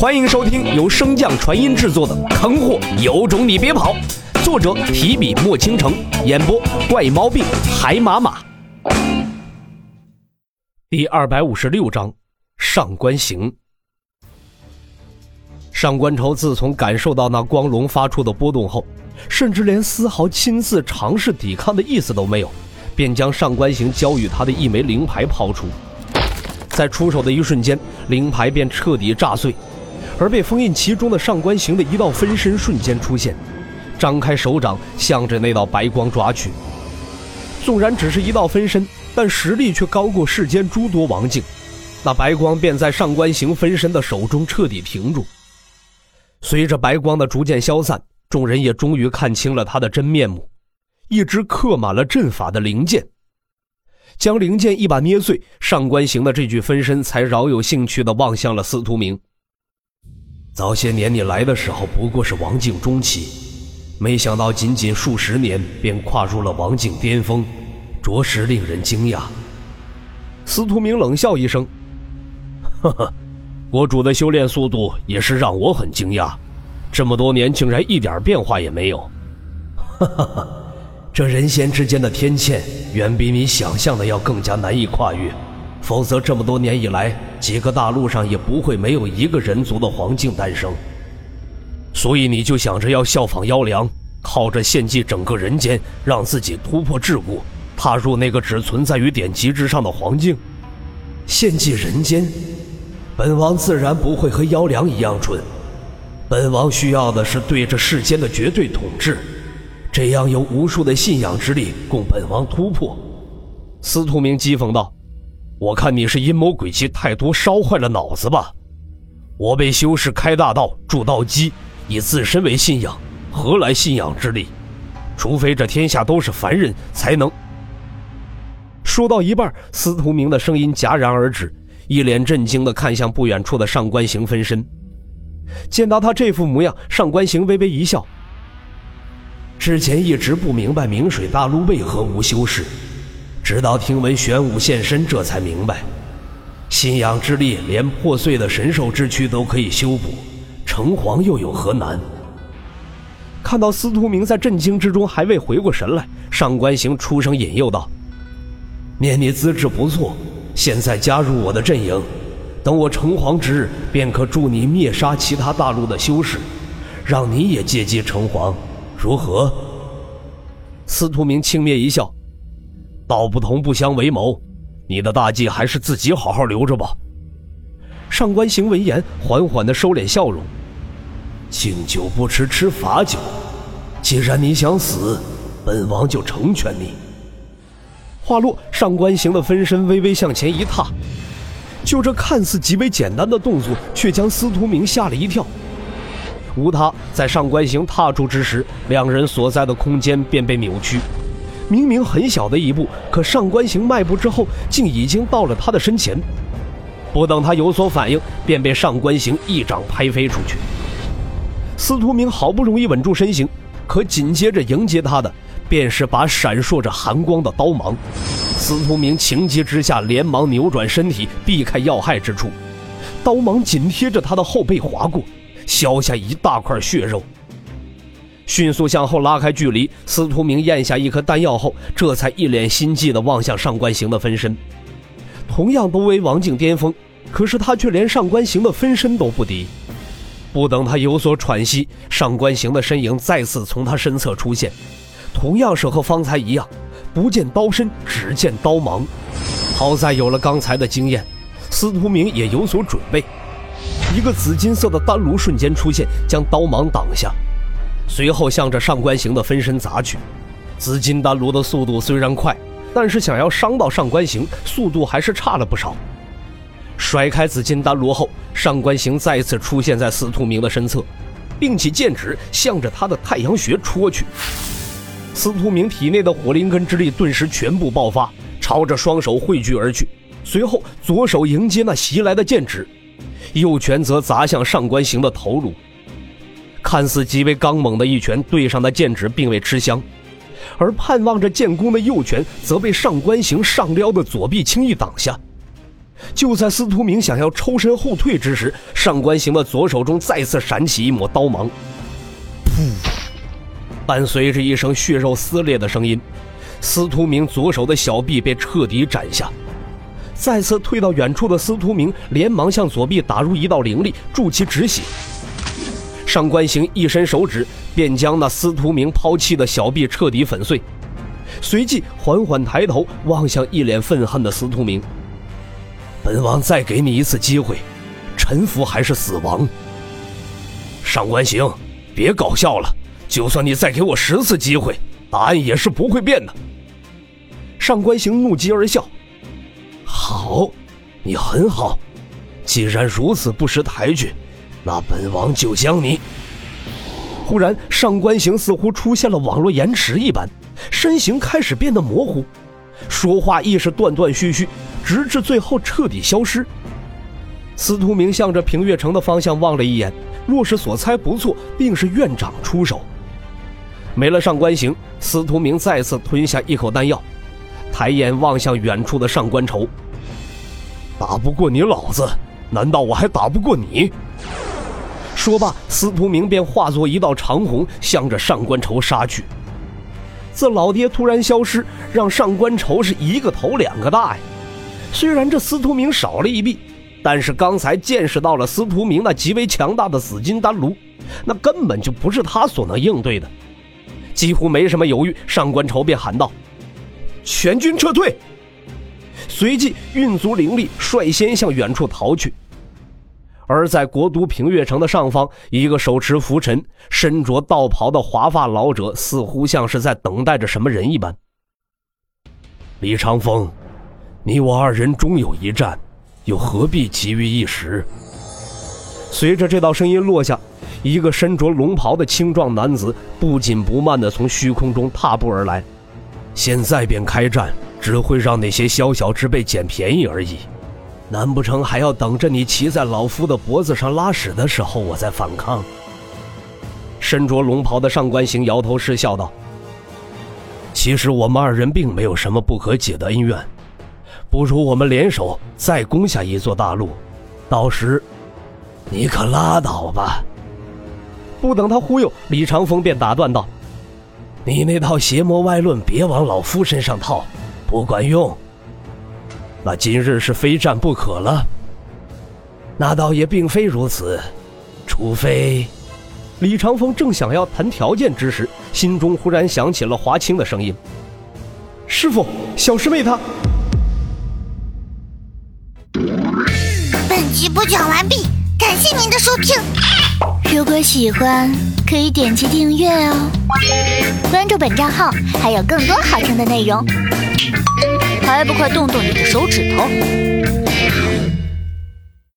欢迎收听由升降传音制作的《坑货有种你别跑》，作者提笔墨倾城，演播怪毛病海马马。第二百五十六章上官行。上官愁自从感受到那光龙发出的波动后，甚至连丝毫亲自尝试抵抗的意思都没有，便将上官行交予他的一枚灵牌抛出，在出手的一瞬间，灵牌便彻底炸碎。而被封印其中的上官行的一道分身瞬间出现，张开手掌向着那道白光抓去。纵然只是一道分身，但实力却高过世间诸多王境。那白光便在上官行分身的手中彻底停住。随着白光的逐渐消散，众人也终于看清了他的真面目：一只刻满了阵法的灵剑。将灵剑一把捏碎，上官行的这具分身才饶有兴趣地望向了司徒明。早些年你来的时候不过是王境中期，没想到仅仅数十年便跨入了王境巅峰，着实令人惊讶。司徒明冷笑一声：“呵呵，国主的修炼速度也是让我很惊讶，这么多年竟然一点变化也没有。哈哈哈，这人仙之间的天堑远比你想象的要更加难以跨越。”否则，这么多年以来，几个大陆上也不会没有一个人族的黄境诞生。所以，你就想着要效仿妖良，靠着献祭整个人间，让自己突破桎梏，踏入那个只存在于典籍之上的黄境。献祭人间，本王自然不会和妖良一样蠢。本王需要的是对这世间的绝对统治，这样有无数的信仰之力供本王突破。司徒明讥讽道。我看你是阴谋诡计太多，烧坏了脑子吧？我被修士开大道、铸道基，以自身为信仰，何来信仰之力？除非这天下都是凡人，才能。说到一半，司徒明的声音戛然而止，一脸震惊地看向不远处的上官行分身。见到他这副模样，上官行微微一笑。之前一直不明白明水大陆为何无修士。直到听闻玄武现身，这才明白，信仰之力连破碎的神兽之躯都可以修补，城隍又有何难？看到司徒明在震惊之中还未回过神来，上官行出声引诱道：“念你资质不错，现在加入我的阵营，等我城隍之日，便可助你灭杀其他大陆的修士，让你也借机城隍，如何？”司徒明轻蔑一笑。道不同不相为谋，你的大计还是自己好好留着吧。上官行闻言，缓缓的收敛笑容，敬酒不吃吃罚酒。既然你想死，本王就成全你。话落，上官行的分身微微向前一踏，就这看似极为简单的动作，却将司徒明吓了一跳。无他，在上官行踏出之时，两人所在的空间便被扭曲。明明很小的一步，可上官行迈步之后，竟已经到了他的身前。不等他有所反应，便被上官行一掌拍飞出去。司徒明好不容易稳住身形，可紧接着迎接他的，便是把闪烁着寒光的刀芒。司徒明情急之下，连忙扭转身体，避开要害之处。刀芒紧贴着他的后背划过，削下一大块血肉。迅速向后拉开距离，司徒明咽下一颗丹药后，这才一脸心悸地望向上官行的分身。同样都为王境巅峰，可是他却连上官行的分身都不敌。不等他有所喘息，上官行的身影再次从他身侧出现，同样是和方才一样，不见刀身，只见刀芒。好在有了刚才的经验，司徒明也有所准备。一个紫金色的丹炉瞬间出现，将刀芒挡下。随后向着上官行的分身砸去，紫金丹炉的速度虽然快，但是想要伤到上官行，速度还是差了不少。甩开紫金丹炉后，上官行再次出现在司徒明的身侧，并起剑指向着他的太阳穴戳去。司徒明体内的火灵根之力顿时全部爆发，朝着双手汇聚而去。随后左手迎接那袭来的剑指，右拳则砸向上官行的头颅。看似极为刚猛的一拳，对上的剑指并未吃香，而盼望着建功的右拳则被上官行上撩的左臂轻易挡下。就在司徒明想要抽身后退之时，上官行的左手中再次闪起一抹刀芒，噗！伴随着一声血肉撕裂的声音，司徒明左手的小臂被彻底斩下。再次退到远处的司徒明连忙向左臂打入一道灵力，助其止血。上官行一伸手指，便将那司徒明抛弃的小臂彻底粉碎，随即缓缓抬头望向一脸愤恨的司徒明。本王再给你一次机会，臣服还是死亡？上官行，别搞笑了！就算你再给我十次机会，答案也是不会变的。上官行怒极而笑：“好，你很好。既然如此不识抬举，那本王就将你……”忽然，上官行似乎出现了网络延迟一般，身形开始变得模糊，说话亦是断断续续。直至最后彻底消失。司徒明向着平月城的方向望了一眼，若是所猜不错，定是院长出手。没了上官行，司徒明再次吞下一口丹药，抬眼望向远处的上官愁。打不过你老子，难道我还打不过你？说罢，司徒明便化作一道长虹，向着上官愁杀去。这老爹突然消失，让上官愁是一个头两个大呀！虽然这司徒明少了一臂，但是刚才见识到了司徒明那极为强大的紫金丹炉，那根本就不是他所能应对的。几乎没什么犹豫，上官愁便喊道：“全军撤退！”随即运足灵力，率先向远处逃去。而在国都平月城的上方，一个手持拂尘、身着道袍的华发老者，似乎像是在等待着什么人一般。李长风。你我二人终有一战，又何必急于一时？随着这道声音落下，一个身着龙袍的青壮男子不紧不慢地从虚空中踏步而来。现在便开战，只会让那些宵小之辈捡便宜而已。难不成还要等着你骑在老夫的脖子上拉屎的时候，我再反抗？身着龙袍的上官行摇头失笑道：“其实我们二人并没有什么不可解的恩怨。”不如我们联手再攻下一座大陆，到时，你可拉倒吧！不等他忽悠，李长风便打断道：“你那套邪魔歪论别往老夫身上套，不管用。那今日是非战不可了。那倒也并非如此，除非……”李长风正想要谈条件之时，心中忽然响起了华清的声音：“师傅，小师妹她……”本集播讲完毕，感谢您的收听。如果喜欢，可以点击订阅哦，关注本账号还有更多好听的内容。还不快动动你的手指头！